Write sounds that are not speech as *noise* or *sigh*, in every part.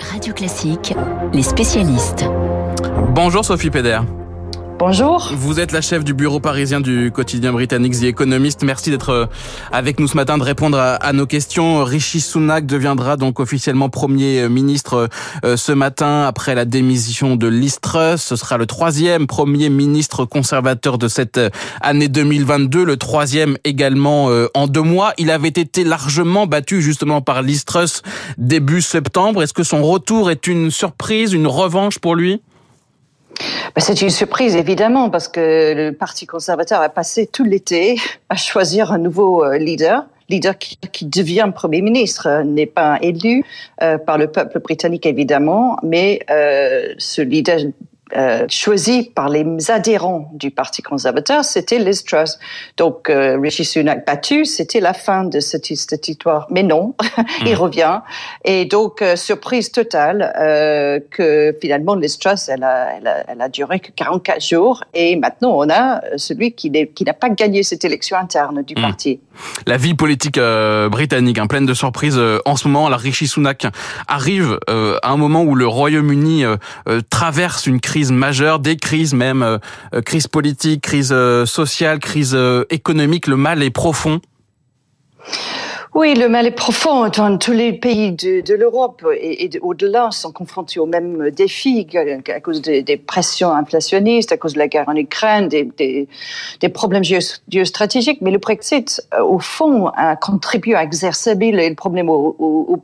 Radio Classique, les spécialistes. Bonjour Sophie Péder. Bonjour. Vous êtes la chef du bureau parisien du quotidien britannique The Economist. Merci d'être euh, avec nous ce matin, de répondre à, nos questions. Rishi Sunak deviendra donc officiellement Premier ministre euh, ce matin après la démission de Liz Truss. Ce sera le troisième Premier ministre conservateur de cette euh, année 2022, le troisième également en deux mois. Il avait été largement battu justement par Liz Truss début septembre. Est-ce que son retour est une surprise, une revanche pour lui? Ben, c'est une surprise, évidemment, parce que le Parti conservateur a passé tout l'été à choisir un nouveau euh, leader. Leader qui, devient Premier ministre euh, n'est pas élu euh, par le peuple britannique, évidemment, mais ce leader euh, choisi par les adhérents du Parti conservateur, c'était Liz Truss. Donc, euh, Rishi Sunak battu, c'était la fin de cette, cette histoire. Mais non, *laughs* il hmm. revient. Et donc, euh, surprise totale euh, que finalement Liz Truss, elle a, elle, a, elle a, duré que 44 jours. Et maintenant, on a celui qui n'a pas gagné cette élection interne du hmm. parti. La vie politique britannique, hein, pleine de surprises en ce moment. La Rishi Sunak arrive à un moment où le Royaume-Uni traverse une crise majeure, des crises même, euh, euh, crise politique, crise euh, sociale, crise économique. Le mal est profond. Oui, le mal est profond. Dans tous les pays de, l'Europe et, au-delà sont confrontés aux mêmes défis à cause des, pressions inflationnistes, à cause de la guerre en Ukraine, des, problèmes géostratégiques. Mais le Brexit, au fond, a contribué à exacerber le problème au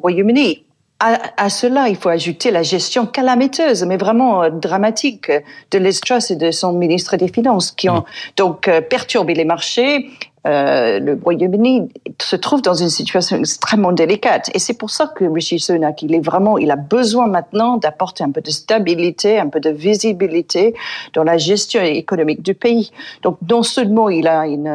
Royaume-Uni à, cela, il faut ajouter la gestion calamiteuse, mais vraiment euh, dramatique, de Liz et de son ministre des Finances, qui ont mm. donc euh, perturbé les marchés, euh, le Royaume-Uni se trouve dans une situation extrêmement délicate. Et c'est pour ça que Rishi Sunak, il est vraiment, il a besoin maintenant d'apporter un peu de stabilité, un peu de visibilité dans la gestion économique du pays. Donc, non seulement il a une,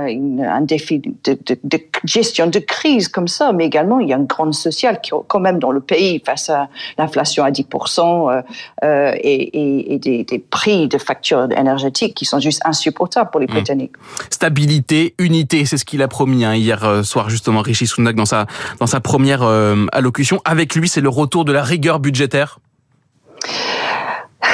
un défi de, de, gestion de crise comme ça, mais également il y a une grande sociale qui, quand même, dans le pays, face à l'inflation à 10% euh, euh, et, et, des, des, prix de factures énergétiques qui sont juste insupportables pour les mmh. Britanniques. Stabilité, unité c'est ce qu'il a promis hein, hier euh, soir justement Rishi Sunak dans sa dans sa première euh, allocution. Avec lui, c'est le retour de la rigueur budgétaire.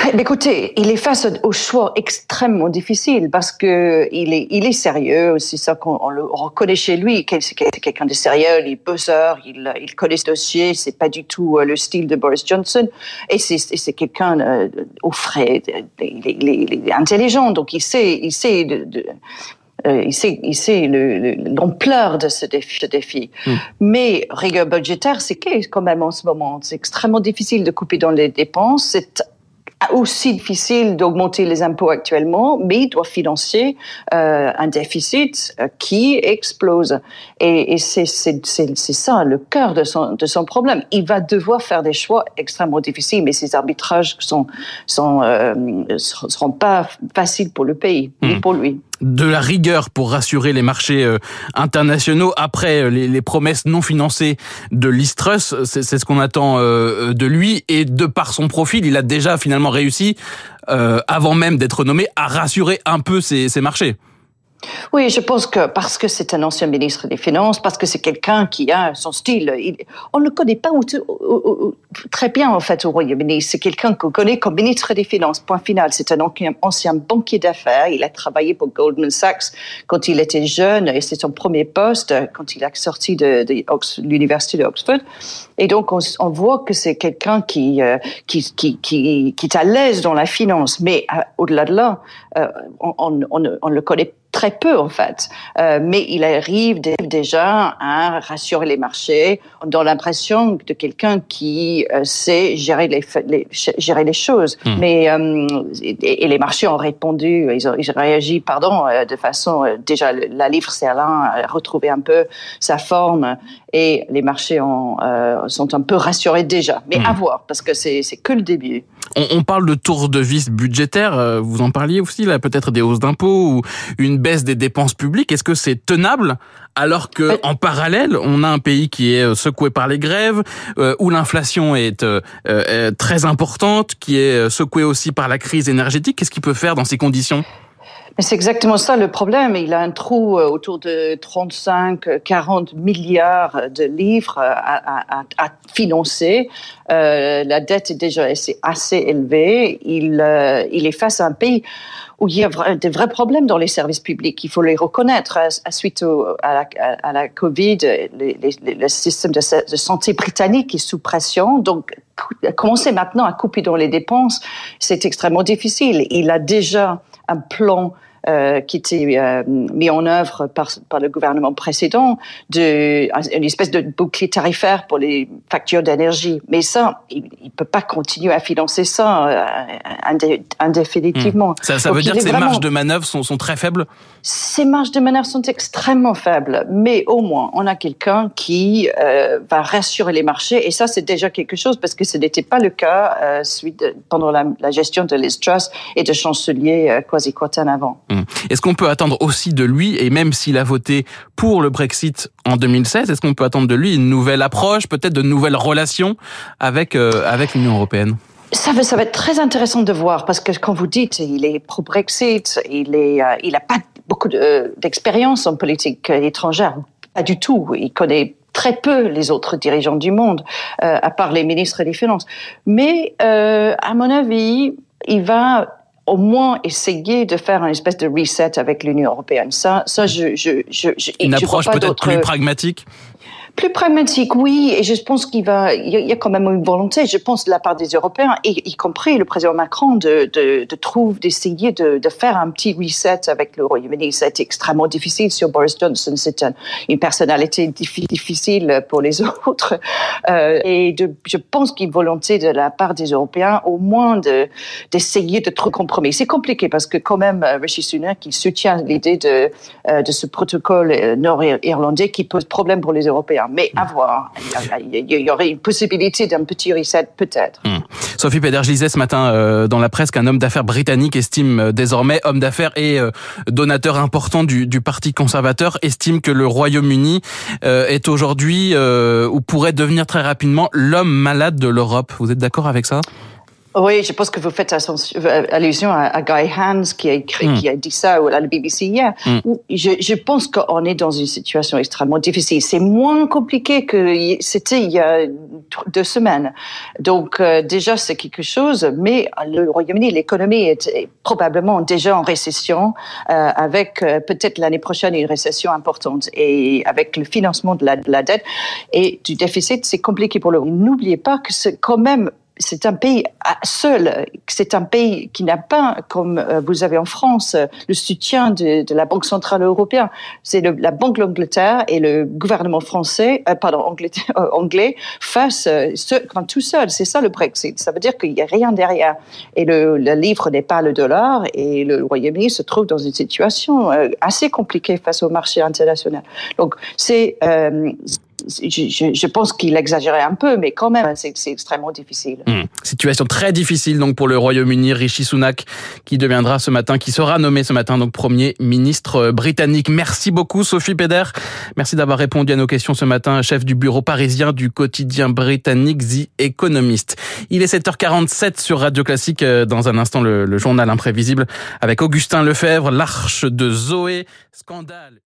*laughs* Écoutez, il est face au choix extrêmement difficile parce que il est, il est sérieux. C'est ça qu'on le reconnaît chez lui. C'est quelqu'un de sérieux, il est buzzeur, il, il connaît ce dossier. C'est pas du tout euh, le style de Boris Johnson. Et c'est quelqu'un au frais. Intelligent, donc il sait, il sait de, euh, il sait, il sait l'ampleur de ce défi. Ce défi. Hmm. Mais rigueur budgétaire, c'est quand même en ce moment. C'est extrêmement difficile de couper dans les dépenses. C'est aussi difficile d'augmenter les impôts actuellement, mais il doit financer euh, un déficit euh, qui explose. Et, et c'est ça le cœur de son, de son problème. Il va devoir faire des choix extrêmement difficiles, mais ces arbitrages sont, sont, euh, seront pas faciles pour le pays, ni hmm. pour lui de la rigueur pour rassurer les marchés euh, internationaux après euh, les, promesses non financées de l'Istrus. C'est ce qu'on attend euh, de lui et de par son profil, il a déjà finalement réussi, avant même d'être nommé, à rassurer un peu ces marchés. Oui, je pense que parce que c'est un ancien ministre des Finances, parce que c'est quelqu'un qui a son style, on ne le connaît pas très bien en fait au Royaume-Uni. C'est quelqu'un qu'on connaît comme ministre des Finances. Point final. C'est un ancien banquier d'affaires. Il a travaillé pour Goldman Sachs quand il était jeune et c'est son premier poste quand il a sorti de, l'université d'Oxford. Et donc on, voit que c'est quelqu'un qui, euh, qui, qui, qui, qui, est à l'aise dans la finance. Mais euh, au-delà de là, euh, on, on le connaît très peu en fait. Euh, mais il arrive déjà à rassurer les marchés, donne l'impression de quelqu'un qui euh, sait gérer les, gérer les choses. Hmm. Mais euh, et, les marchés ont répondu, ils ont, ils ont réagi, pardon, de façon déjà la livre sterling a retrouvé un peu sa forme et les marchés ont, sont un peu rassurés déjà. Mais hmm. à voir parce que c'est que le début. On, on, parle de tour de vis budgétaire. Vous en parliez aussi là, peut-être des hausses d'impôts ou une baisse des dépenses publiques. Est-ce que c'est tenable alors que en parallèle, on a un pays qui est euh, secoué par les grèves, euh, où l'inflation est euh, très importante, qui est secoué aussi par la crise énergétique? Qu'est-ce qu'il peut faire dans ces conditions? Mais c'est exactement ça le problème. Il a un trou euh, autour de 35, 40 milliards de livres à, à, à financer. Euh, la dette est déjà assez, élevée. Il, euh, il est face à un pays où il y a des vrais problèmes dans les services publics. Il faut les reconnaître. À, suite à, la, à, la, Covid, le système de, de, santé britannique est sous pression. Donc, commencer maintenant à couper dans les dépenses, c'est extrêmement difficile. Il a déjà un plan euh, qui était euh, mis en œuvre par, par le gouvernement précédent, de, une espèce de bouclier tarifaire pour les factures d'énergie. Mais ça, il ne peut pas continuer à financer ça euh, indéfinitivement. Hmm. Ça, ça veut dire que ces marges de manœuvre sont, sont très faibles? Ces marges de manœuvre sont extrêmement faibles, mais au moins, on a quelqu'un qui euh, va rassurer les marchés, et ça, c'est déjà quelque chose, parce que ce n'était pas le cas euh, suite pendant la, la, gestion de Liz Truss et de chancelier euh, Kwasi Kwarteng avant. Hum. Est-ce qu'on peut attendre aussi de lui, et même s'il a voté pour le Brexit en 2016, est-ce qu'on peut attendre de lui une nouvelle approche, peut-être de nouvelles relations avec, euh, avec l'Union européenne? Ça va, ça va être très intéressant de voir parce que quand vous dites il est pro-Brexit, il est, euh, il a pas beaucoup d'expérience en politique étrangère, pas du tout. Il connaît très peu les autres dirigeants du monde, euh, à part les ministres des Finances. Mais euh, à mon avis, il va au moins essayer de faire une espèce de reset avec l'Union européenne. Ça, ça, je, je, je, je une approche peut-être plus pragmatique? Plus pragmatique, oui, et je pense qu'il y a quand même une volonté, je pense, de la part des Européens, y, compris le président Macron, de, de, de d'essayer de, de, faire un petit reset avec le Royaume-Uni. C'est extrêmement difficile sur Boris Johnson. C'est un, une personnalité difficile pour les *laughs* autres, euh, et de, je pense qu'il y a une volonté de la part des Européens, au moins de d'essayer de trouver compromis. C'est compliqué parce que quand même, euh, Rishi Sunak, il soutient l'idée de euh, de ce protocole nord-irlandais qui pose problème pour les Européens. Mais à voir. Il y aurait une possibilité d'un petit reset, peut-être. Mmh. Sophie Péder, je lisais ce matin euh, dans la presse qu'un homme d'affaires britannique estime euh, désormais, homme d'affaires et euh, donateur important du, Parti conservateur, estime que le Royaume-Uni est aujourd'hui, ou pourrait devenir très rapidement, l'homme malade de l'Europe. Vous êtes d'accord avec ça? Oui, je pense que vous faites allusion à, Guy Hans qui a écrit, mm. qui a dit ça à la BBC hier. Mm. Je, je, pense qu'on est dans une situation extrêmement difficile. C'est moins compliqué que c'était il y a deux semaines. Donc euh, déjà c'est quelque chose, mais le Royaume-Uni, l'économie est probablement déjà en récession, euh, avec euh, peut-être l'année prochaine une récession importante et avec le financement de la, de la dette et du déficit, c'est compliqué pour le. N'oubliez pas que c'est quand même c'est un pays seul, c'est un pays qui n'a pas, comme euh, vous avez en France, le soutien de, la Banque centrale européenne. C'est la Banque de l'Angleterre et le gouvernement français, euh, pardon, anglais, *laughs* euh, anglais face euh, tout seul. C'est ça le Brexit. Ça veut dire qu'il n'y a rien derrière. Et le, le livre n'est pas le dollar et le Royaume-Uni se trouve dans une situation euh, assez compliquée face au marché international. Donc c'est je, je, pense qu'il exagérait un peu, mais quand même, c'est extrêmement difficile. Mmh. Situation très difficile donc pour le Royaume-Uni. Rishi Sunak, qui deviendra ce matin, qui sera nommé ce matin donc premier ministre euh, britannique. Merci beaucoup, Sophie Peder. Merci d'avoir répondu à nos questions ce matin, chef du bureau parisien du quotidien britannique The Economist. Il est 7h47 sur Radio Classique. Euh, dans un instant, le, le journal imprévisible avec Augustin Lefebvre, l'arche de Zoé, scandale.